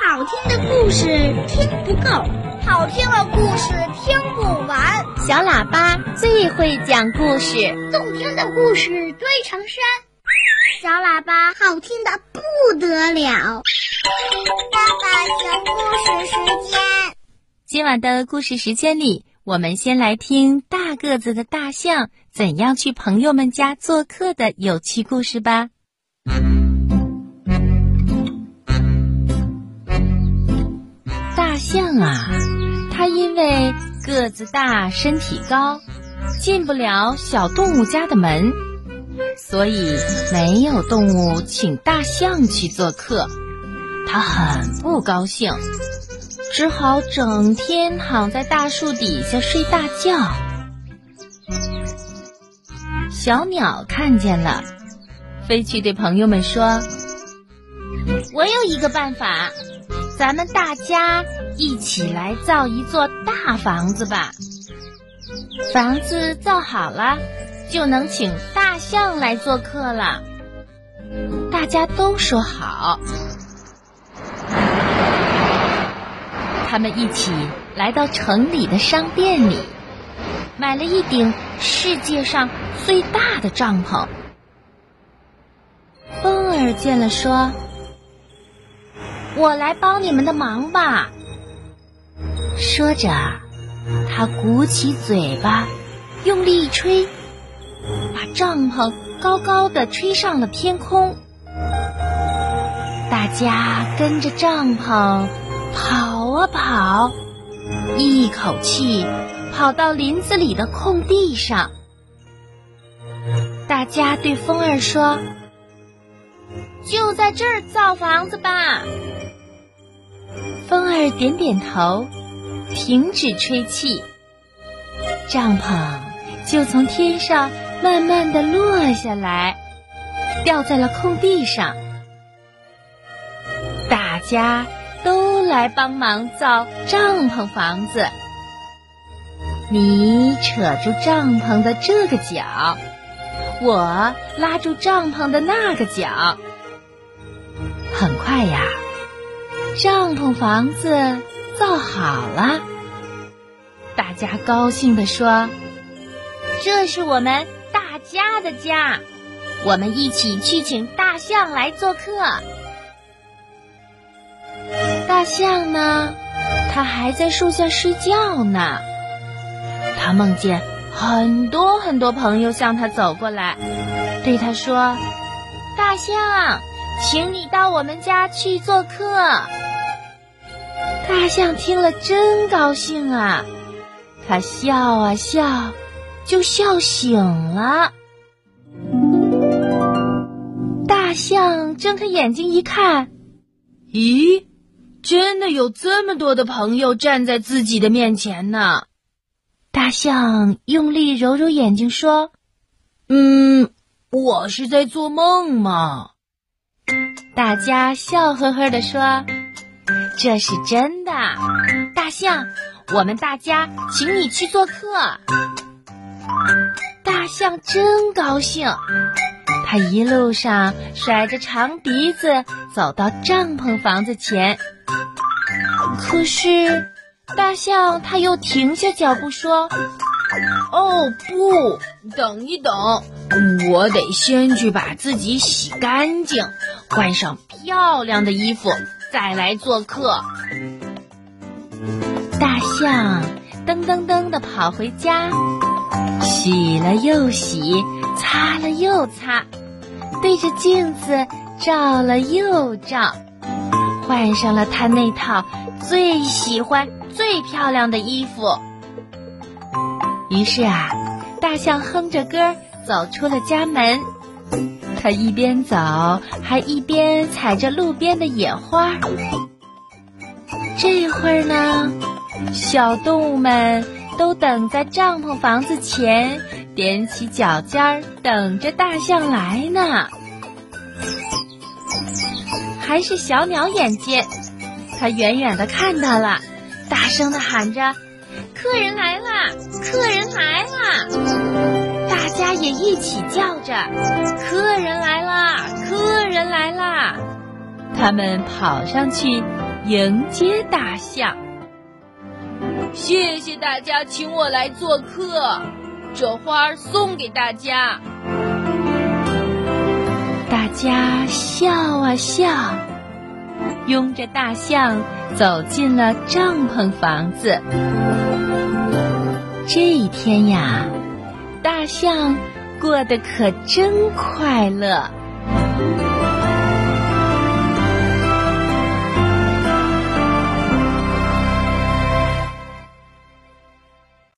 好听的故事听不够，好听的故事听不完。小喇叭最会讲故事，动听的故事堆成山。小喇叭好听的不得了。爸爸讲故事时间。今晚的故事时间里，我们先来听大个子的大象怎样去朋友们家做客的有趣故事吧。象啊，它因为个子大、身体高，进不了小动物家的门，所以没有动物请大象去做客。它很不高兴，只好整天躺在大树底下睡大觉。小鸟看见了，飞去对朋友们说：“我有一个办法。”咱们大家一起来造一座大房子吧。房子造好了，就能请大象来做客了。大家都说好。他们一起来到城里的商店里，买了一顶世界上最大的帐篷。风儿见了说。我来帮你们的忙吧。说着，他鼓起嘴巴，用力一吹，把帐篷高高的吹上了天空。大家跟着帐篷跑啊跑，一口气跑到林子里的空地上。大家对风儿说：“就在这儿造房子吧。”风儿点点头，停止吹气，帐篷就从天上慢慢的落下来，掉在了空地上。大家都来帮忙造帐篷房子。你扯住帐篷的这个角，我拉住帐篷的那个角。很快呀。帐篷房子造好了，大家高兴地说：“这是我们大家的家，我们一起去请大象来做客。”大象呢，它还在树下睡觉呢。它梦见很多很多朋友向它走过来，对它说：“大象，请你到我们家去做客。”大象听了真高兴啊，它笑啊笑，就笑醒了。大象睁开眼睛一看，咦，真的有这么多的朋友站在自己的面前呢。大象用力揉揉眼睛说：“嗯，我是在做梦吗？”大家笑呵呵地说。这是真的，大象，我们大家请你去做客。大象真高兴，它一路上甩着长鼻子走到帐篷房子前。可是，大象它又停下脚步说：“哦，不，等一等，我得先去把自己洗干净，换上漂亮的衣服。”再来做客，大象噔噔噔的跑回家，洗了又洗，擦了又擦，对着镜子照了又照，换上了他那套最喜欢、最漂亮的衣服。于是啊，大象哼着歌走出了家门。他一边走，还一边采着路边的野花。这会儿呢，小动物们都等在帐篷房子前，踮起脚尖儿等着大象来呢。还是小鸟眼尖，它远远的看到了，大声的喊着：“客人来啦！客人来啦！”也一起叫着：“客人来啦！客人来啦！”他们跑上去，迎接大象。谢谢大家请我来做客，这花送给大家。大家笑啊笑，拥着大象走进了帐篷房子。这一天呀，大象过得可真快乐。